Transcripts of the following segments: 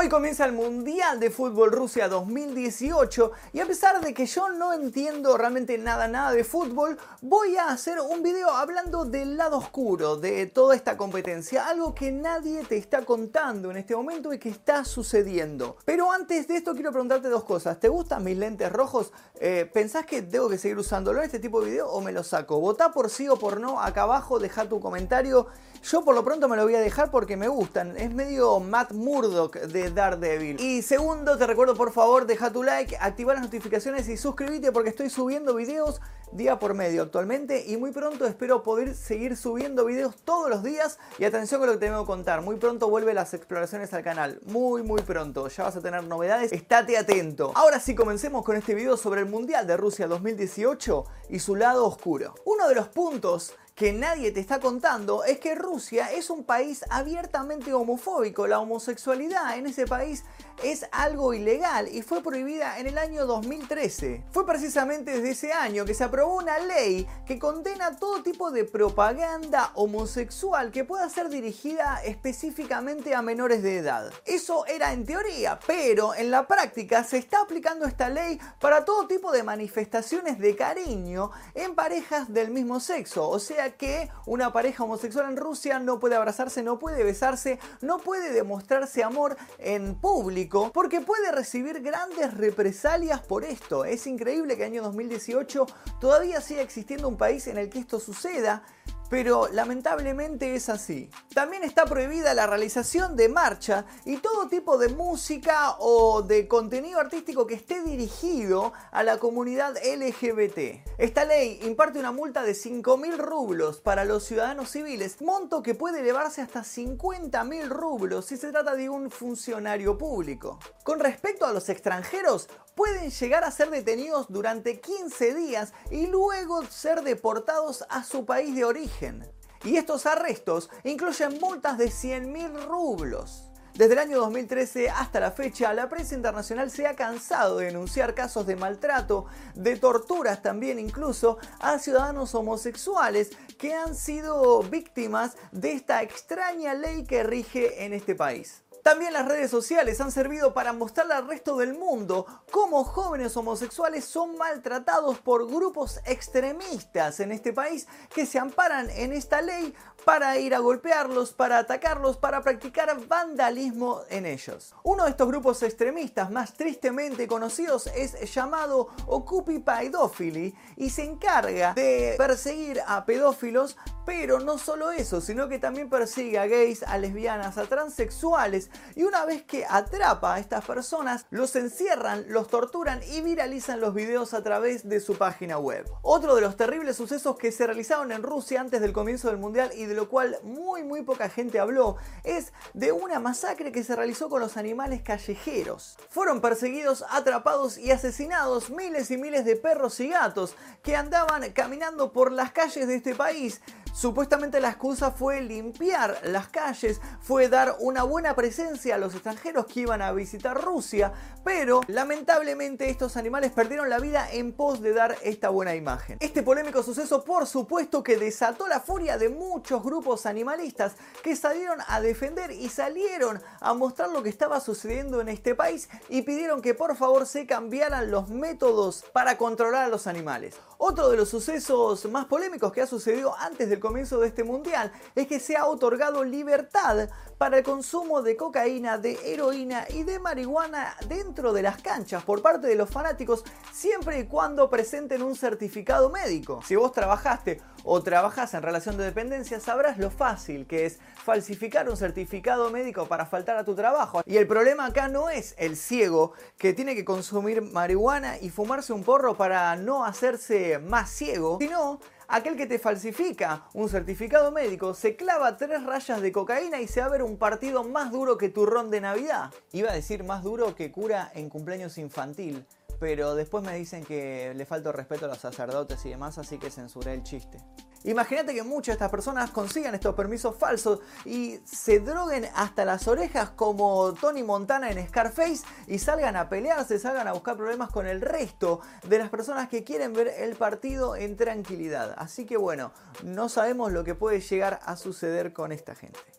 Hoy comienza el Mundial de Fútbol Rusia 2018 y a pesar de que yo no entiendo realmente nada, nada de fútbol, voy a hacer un video hablando del lado oscuro de toda esta competencia, algo que nadie te está contando en este momento y que está sucediendo. Pero antes de esto quiero preguntarte dos cosas. ¿Te gustan mis lentes rojos? Eh, ¿Pensás que tengo que seguir usándolo en este tipo de video o me lo saco? Votá por sí o por no acá abajo, deja tu comentario. Yo por lo pronto me lo voy a dejar porque me gustan. Es medio Matt Murdock de Daredevil. Y segundo, te recuerdo por favor, deja tu like, activa las notificaciones y suscríbete porque estoy subiendo videos día por medio actualmente y muy pronto espero poder seguir subiendo videos todos los días y atención con lo que te tengo que contar, muy pronto vuelve las exploraciones al canal, muy muy pronto, ya vas a tener novedades, estate atento. Ahora sí comencemos con este video sobre el Mundial de Rusia 2018 y su lado oscuro. Uno de los puntos que nadie te está contando es que Rusia es un país abiertamente homofóbico. La homosexualidad en ese país es algo ilegal y fue prohibida en el año 2013. Fue precisamente desde ese año que se aprobó una ley que condena todo tipo de propaganda homosexual que pueda ser dirigida específicamente a menores de edad. Eso era en teoría, pero en la práctica se está aplicando esta ley para todo tipo de manifestaciones de cariño en parejas del mismo sexo. O sea que una pareja homosexual en Rusia no puede abrazarse, no puede besarse, no puede demostrarse amor en público porque puede recibir grandes represalias por esto. Es increíble que en el año 2018 todavía siga existiendo un país en el que esto suceda pero lamentablemente es así. También está prohibida la realización de marcha y todo tipo de música o de contenido artístico que esté dirigido a la comunidad LGBT. Esta ley imparte una multa de 5.000 rublos para los ciudadanos civiles, monto que puede elevarse hasta 50.000 rublos si se trata de un funcionario público. Con respecto a los extranjeros, pueden llegar a ser detenidos durante 15 días y luego ser deportados a su país de origen. Y estos arrestos incluyen multas de 100.000 rublos. Desde el año 2013 hasta la fecha, la prensa internacional se ha cansado de denunciar casos de maltrato, de torturas también incluso, a ciudadanos homosexuales que han sido víctimas de esta extraña ley que rige en este país. También las redes sociales han servido para mostrarle al resto del mundo cómo jóvenes homosexuales son maltratados por grupos extremistas en este país que se amparan en esta ley para ir a golpearlos, para atacarlos, para practicar vandalismo en ellos. Uno de estos grupos extremistas más tristemente conocidos es llamado Occupy Pedophilia y se encarga de perseguir a pedófilos, pero no solo eso, sino que también persigue a gays, a lesbianas, a transexuales y una vez que atrapa a estas personas, los encierran, los torturan y viralizan los videos a través de su página web. Otro de los terribles sucesos que se realizaron en Rusia antes del comienzo del mundial y de lo cual muy muy poca gente habló, es de una masacre que se realizó con los animales callejeros. Fueron perseguidos, atrapados y asesinados miles y miles de perros y gatos que andaban caminando por las calles de este país Supuestamente la excusa fue limpiar las calles, fue dar una buena presencia a los extranjeros que iban a visitar Rusia, pero lamentablemente estos animales perdieron la vida en pos de dar esta buena imagen. Este polémico suceso por supuesto que desató la furia de muchos grupos animalistas que salieron a defender y salieron a mostrar lo que estaba sucediendo en este país y pidieron que por favor se cambiaran los métodos para controlar a los animales. Otro de los sucesos más polémicos que ha sucedido antes del comienzo de este mundial es que se ha otorgado libertad para el consumo de cocaína, de heroína y de marihuana dentro de las canchas por parte de los fanáticos siempre y cuando presenten un certificado médico. Si vos trabajaste o trabajas en relación de dependencia sabrás lo fácil que es falsificar un certificado médico para faltar a tu trabajo. Y el problema acá no es el ciego que tiene que consumir marihuana y fumarse un porro para no hacerse más ciego, sino aquel que te falsifica un certificado médico, se clava tres rayas de cocaína y se va a ver un partido más duro que turrón de Navidad. Iba a decir más duro que cura en cumpleaños infantil, pero después me dicen que le falta respeto a los sacerdotes y demás, así que censuré el chiste. Imagínate que muchas de estas personas consigan estos permisos falsos y se droguen hasta las orejas como Tony Montana en Scarface y salgan a pelearse, salgan a buscar problemas con el resto de las personas que quieren ver el partido en tranquilidad. Así que bueno, no sabemos lo que puede llegar a suceder con esta gente.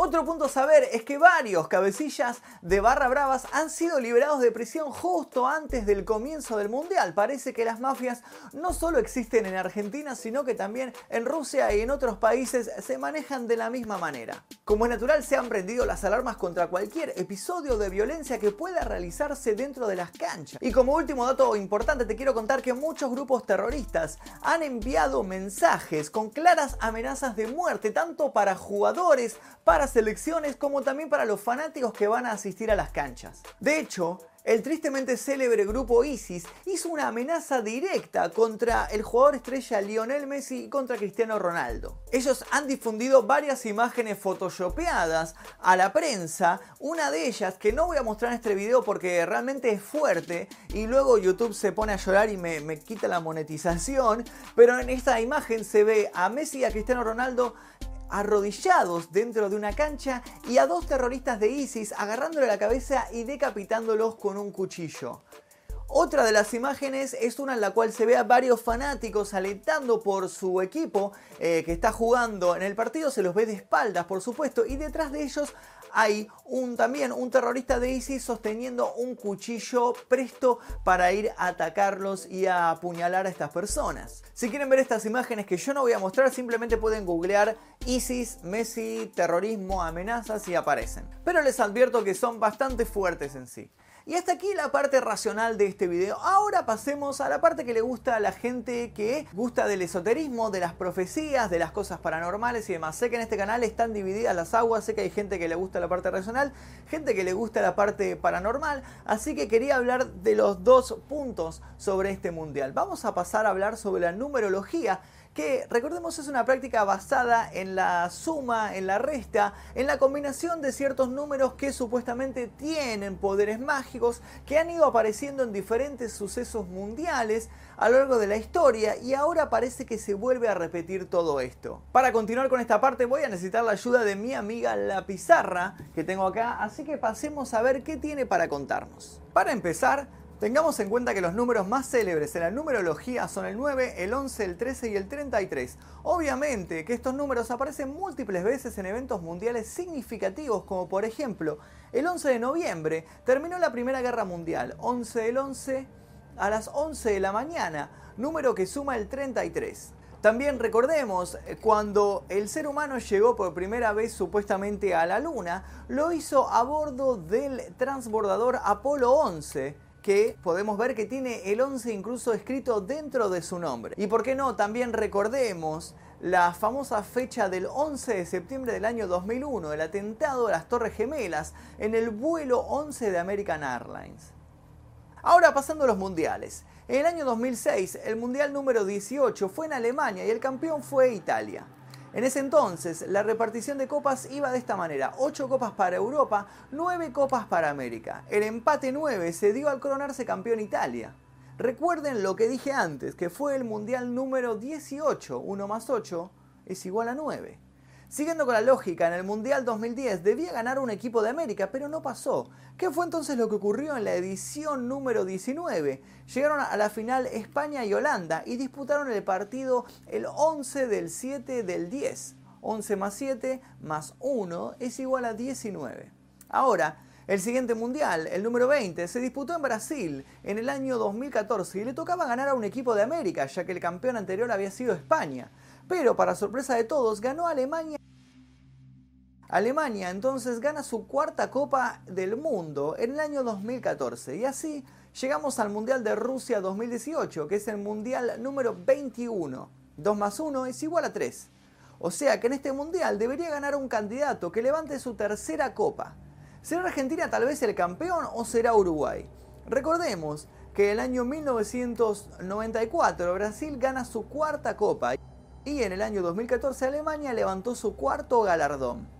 Otro punto a saber es que varios cabecillas de barra bravas han sido liberados de prisión justo antes del comienzo del mundial. Parece que las mafias no solo existen en Argentina, sino que también en Rusia y en otros países se manejan de la misma manera. Como es natural, se han prendido las alarmas contra cualquier episodio de violencia que pueda realizarse dentro de las canchas. Y como último dato importante, te quiero contar que muchos grupos terroristas han enviado mensajes con claras amenazas de muerte, tanto para jugadores, para selecciones como también para los fanáticos que van a asistir a las canchas. De hecho, el tristemente célebre grupo ISIS hizo una amenaza directa contra el jugador estrella Lionel Messi y contra Cristiano Ronaldo. Ellos han difundido varias imágenes photoshopeadas a la prensa, una de ellas que no voy a mostrar en este video porque realmente es fuerte y luego YouTube se pone a llorar y me, me quita la monetización, pero en esta imagen se ve a Messi y a Cristiano Ronaldo arrodillados dentro de una cancha y a dos terroristas de ISIS agarrándole la cabeza y decapitándolos con un cuchillo. Otra de las imágenes es una en la cual se ve a varios fanáticos alentando por su equipo eh, que está jugando en el partido, se los ve de espaldas por supuesto, y detrás de ellos hay un, también un terrorista de ISIS sosteniendo un cuchillo presto para ir a atacarlos y a apuñalar a estas personas. Si quieren ver estas imágenes que yo no voy a mostrar, simplemente pueden googlear ISIS, Messi, terrorismo, amenazas y aparecen. Pero les advierto que son bastante fuertes en sí. Y hasta aquí la parte racional de este video. Ahora pasemos a la parte que le gusta a la gente que gusta del esoterismo, de las profecías, de las cosas paranormales y demás. Sé que en este canal están divididas las aguas, sé que hay gente que le gusta la parte racional, gente que le gusta la parte paranormal, así que quería hablar de los dos puntos sobre este mundial. Vamos a pasar a hablar sobre la numerología que recordemos es una práctica basada en la suma, en la resta, en la combinación de ciertos números que supuestamente tienen poderes mágicos que han ido apareciendo en diferentes sucesos mundiales a lo largo de la historia y ahora parece que se vuelve a repetir todo esto. Para continuar con esta parte voy a necesitar la ayuda de mi amiga La Pizarra que tengo acá, así que pasemos a ver qué tiene para contarnos. Para empezar, Tengamos en cuenta que los números más célebres en la numerología son el 9, el 11, el 13 y el 33. Obviamente que estos números aparecen múltiples veces en eventos mundiales significativos como por ejemplo el 11 de noviembre terminó la Primera Guerra Mundial, 11 del 11 a las 11 de la mañana, número que suma el 33. También recordemos, eh, cuando el ser humano llegó por primera vez supuestamente a la Luna, lo hizo a bordo del transbordador Apolo 11 que podemos ver que tiene el 11 incluso escrito dentro de su nombre. Y por qué no, también recordemos la famosa fecha del 11 de septiembre del año 2001, el atentado a las Torres Gemelas en el vuelo 11 de American Airlines. Ahora pasando a los mundiales. En el año 2006, el mundial número 18 fue en Alemania y el campeón fue Italia. En ese entonces, la repartición de copas iba de esta manera: 8 copas para Europa, 9 copas para América. El empate 9 se dio al coronarse campeón Italia. Recuerden lo que dije antes, que fue el mundial número 18, 1 más 8 es igual a 9. Siguiendo con la lógica, en el Mundial 2010 debía ganar un equipo de América, pero no pasó. ¿Qué fue entonces lo que ocurrió en la edición número 19? Llegaron a la final España y Holanda y disputaron el partido el 11 del 7 del 10. 11 más 7 más 1 es igual a 19. Ahora, el siguiente mundial, el número 20, se disputó en Brasil en el año 2014 y le tocaba ganar a un equipo de América, ya que el campeón anterior había sido España. Pero para sorpresa de todos, ganó Alemania Alemania entonces gana su cuarta Copa del Mundo en el año 2014 y así llegamos al Mundial de Rusia 2018, que es el Mundial número 21. 2 más 1 es igual a 3. O sea que en este Mundial debería ganar un candidato que levante su tercera Copa. ¿Será Argentina tal vez el campeón o será Uruguay? Recordemos que el año 1994 Brasil gana su cuarta Copa y en el año 2014 Alemania levantó su cuarto galardón.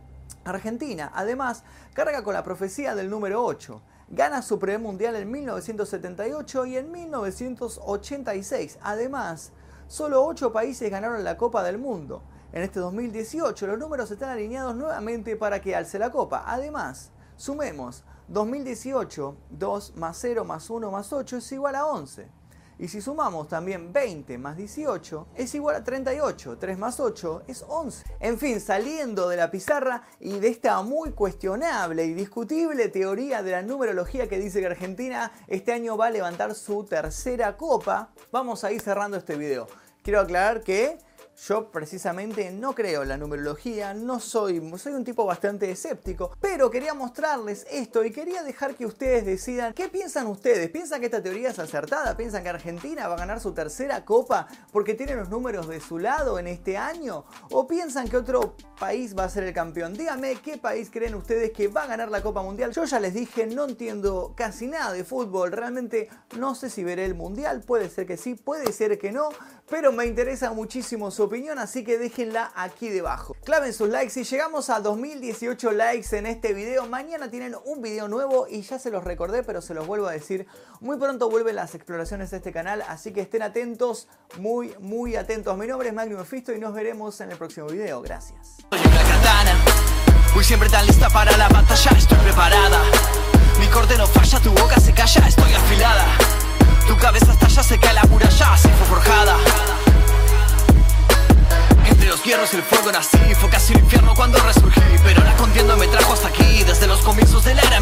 Argentina, además, carga con la profecía del número 8. Gana su primer mundial en 1978 y en 1986. Además, solo 8 países ganaron la Copa del Mundo. En este 2018 los números están alineados nuevamente para que alce la Copa. Además, sumemos 2018, 2 más 0 más 1 más 8 es igual a 11. Y si sumamos también 20 más 18 es igual a 38. 3 más 8 es 11. En fin, saliendo de la pizarra y de esta muy cuestionable y discutible teoría de la numerología que dice que Argentina este año va a levantar su tercera copa, vamos a ir cerrando este video. Quiero aclarar que yo precisamente no creo en la numerología, no soy, soy un tipo bastante escéptico, pero quería mostrarles esto y quería dejar que ustedes decidan qué piensan ustedes. ¿Piensan que esta teoría es acertada? ¿Piensan que Argentina va a ganar su tercera copa porque tiene los números de su lado en este año? ¿O piensan que otro país va a ser el campeón? Díganme qué país creen ustedes que va a ganar la Copa Mundial. Yo ya les dije, no entiendo casi nada de fútbol, realmente no sé si veré el Mundial, puede ser que sí, puede ser que no, pero me interesa muchísimo su opinión, así que déjenla aquí debajo. Claven sus likes, si llegamos a 2018 likes en este video, mañana tienen un video nuevo y ya se los recordé, pero se los vuelvo a decir, muy pronto vuelven las exploraciones de este canal, así que estén atentos, muy, muy atentos. Mi nombre es Magnum Fisto y nos veremos en el próximo video. Gracias. Soy una katana, muy siempre tan lista para la batalla, estoy preparada. Mi corte no falla, tu boca se calla, estoy afilada. Tu cabeza estalla, se cae la muralla, así fue forjada los hierros y el fuego nací. Fue casi el infierno cuando resurgí Pero la contienda me trajo hasta aquí Desde los comienzos de la era